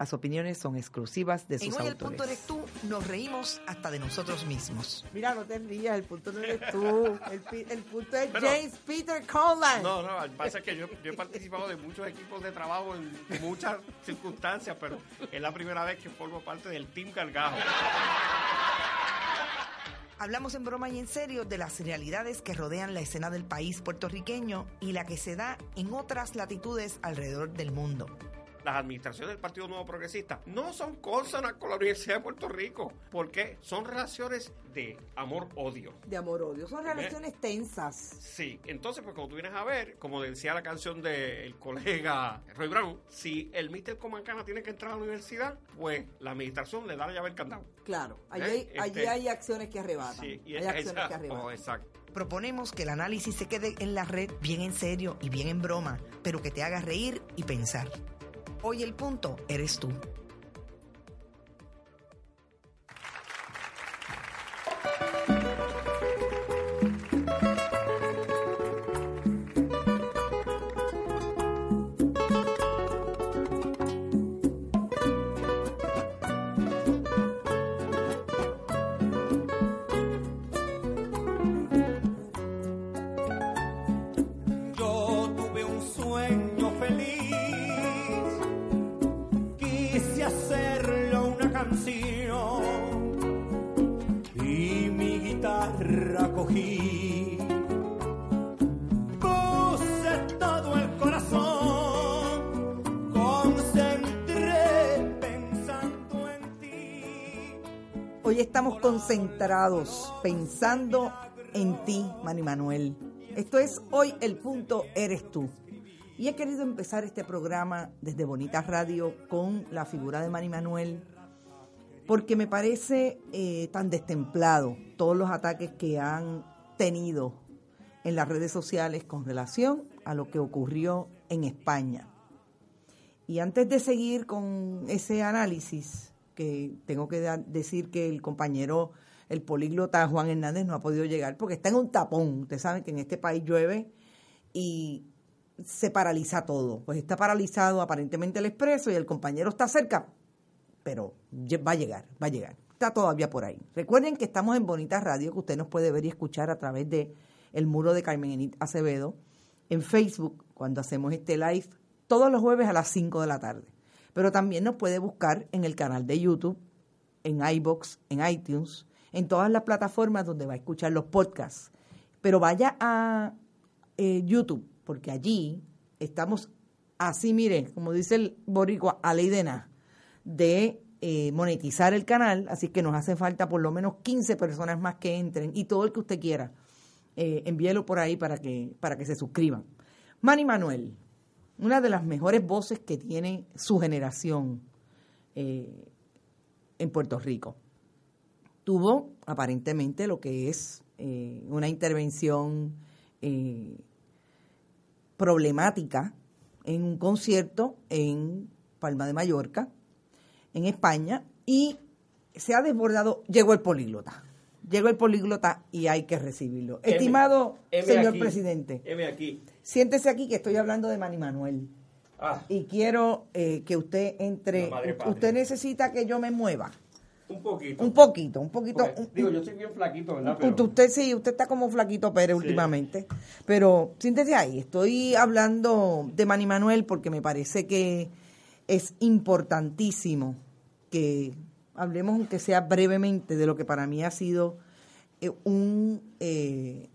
Las opiniones son exclusivas de sus En Hoy autores. el punto eres tú, nos reímos hasta de nosotros mismos. Mira, no te rías, el punto no eres tú. El, punto es Pero- James Peter Conlan. No, no, lo que pasa es que yo, yo he participado de muchos equipos de trabajo en muchas circunstancias, pero es la primera vez que formo parte del Team Gargajo. Hablamos en broma y en serio de las realidades que rodean la escena del país puertorriqueño y la que se da en otras latitudes alrededor del mundo. Las administraciones del Partido Nuevo Progresista no son consonas con la Universidad de Puerto Rico, porque son relaciones de amor-odio. De amor-odio. Son relaciones tensas. Sí, entonces pues como tú vienes a ver, como decía la canción del colega Roy Brown, si el Mr. Comancana tiene que entrar a la universidad, pues la administración le da la llave al candado. Claro, allí, ¿Eh? hay, allí Este- hay acciones que arrebatan. Sí, y hay esa- acciones que arrebatan. oh, exacto. Proponemos que el análisis se quede en la red bien en serio y bien en broma, pero que te haga reír y pensar. Hoy el punto eres tú. Estamos concentrados pensando en ti, Manny Manuel. Esto es Hoy el punto eres tú. Y he querido empezar este programa desde Bonita Radio con la figura de Manny Manuel porque me parece eh, tan destemplado todos los ataques que han tenido en las redes sociales con relación a lo que ocurrió en España. Y antes de seguir con ese análisis, que tengo que decir que el compañero, el políglota Juan Hernández no ha podido llegar porque está en un tapón. Ustedes saben que en este país llueve y se paraliza todo. Pues está paralizado aparentemente el expreso y el compañero está cerca, pero va a llegar, va a llegar. Está todavía por ahí. Recuerden que estamos en Bonita Radio, que usted nos puede ver y escuchar a través de el muro de Carmen Acevedo, en Facebook, cuando hacemos este live, todos los jueves a las 5 de la tarde. Pero también nos puede buscar en el canal de YouTube, en iBox, en iTunes, en todas las plataformas donde va a escuchar los podcasts. Pero vaya a eh, YouTube, porque allí estamos así, miren, como dice el boricua, a ley de de eh, monetizar el canal, así que nos hace falta por lo menos 15 personas más que entren y todo el que usted quiera, eh, envíelo por ahí para que, para que se suscriban. Manny Manuel, una de las mejores voces que tiene su generación eh, en Puerto Rico. Tuvo aparentemente lo que es eh, una intervención eh, problemática en un concierto en Palma de Mallorca, en España, y se ha desbordado, llegó el políglota. Llegó el políglota y hay que recibirlo. M, Estimado M señor aquí. presidente, M aquí. siéntese aquí que estoy hablando de Manny Manuel. Ah, Y quiero eh, que usted entre. Usted necesita que yo me mueva. un poquito. Un poquito, un poquito. Un- digo, yo estoy bien flaquito, ¿verdad? Pero, Usted sí, usted está como flaquito Pérez últimamente. Pero siéntese ahí, estoy hablando de Manny Manuel porque me parece que es importantísimo que hablemos, aunque sea brevemente, de lo que para mí ha sido eh, un eh,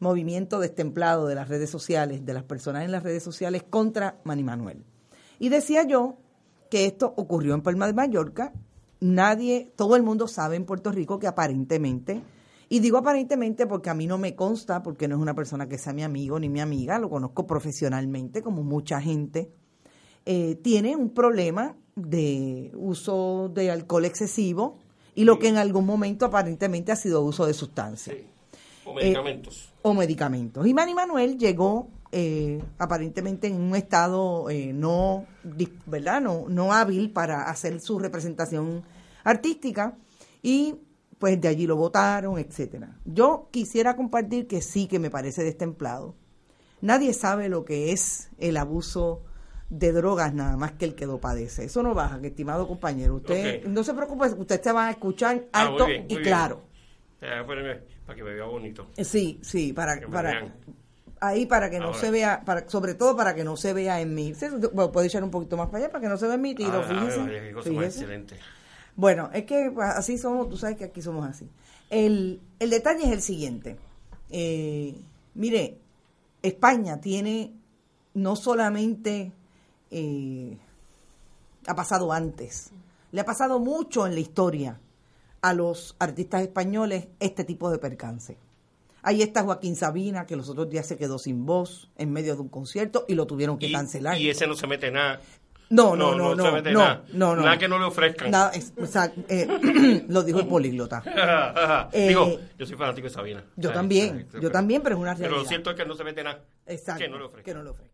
movimiento destemplado de las redes sociales, de las personas en las redes sociales contra Manny Manuel. Y decía yo que esto ocurrió en Palma de Mallorca. Nadie, todo el mundo sabe en Puerto Rico que aparentemente, y digo aparentemente porque a mí no me consta, porque no es una persona que sea mi amigo ni mi amiga, lo conozco profesionalmente, como mucha gente, eh, tiene un problema de uso de alcohol excesivo y lo que en algún momento aparentemente ha sido uso de sustancias. O medicamentos. o medicamentos. Y Manny Manuel llegó eh, aparentemente en un estado eh, no, ¿verdad? No, no hábil para hacer su representación artística y pues de allí lo votaron, etcétera. Yo quisiera compartir que sí que me parece destemplado. Nadie sabe lo que es el abuso de drogas nada más que el que lo padece. Eso no baja, que estimado compañero. Usted no se preocupe, usted se va a escuchar Ah, muy alto bien, muy y claro. Para que me vea bonito. Sí, sí, para, para vean. ahí para que no se vea, para, sobre todo para que no se vea en mí. Bueno, puede echar un poquito más para allá para que no se vea en mi tiro, Ah, fíjese. ay, qué cosa más fíjese. excelente. Bueno, es que pues, así somos, tú sabes que aquí somos así. El, el detalle es el siguiente. Eh, mire, España tiene no solamente eh, ha pasado antes, le ha pasado mucho en la historia a los artistas españoles este tipo de percance. Ahí está Joaquín Sabina, que los otros días se quedó sin voz en medio de un concierto y lo tuvieron que Y, cancelar. y ese no se mete nada. No, no, no, no no, nada. no, Nada que no le ofrezcan. Nada, es- o sea, eh, lo dijo el políglota. Eh, Digo, yo soy fanático de Sabina. Yo también, yo también, pero es una Pero lo realidad. cierto es que no se mete nada. Exacto, que no le ofrezcan. que no le ofrezcan.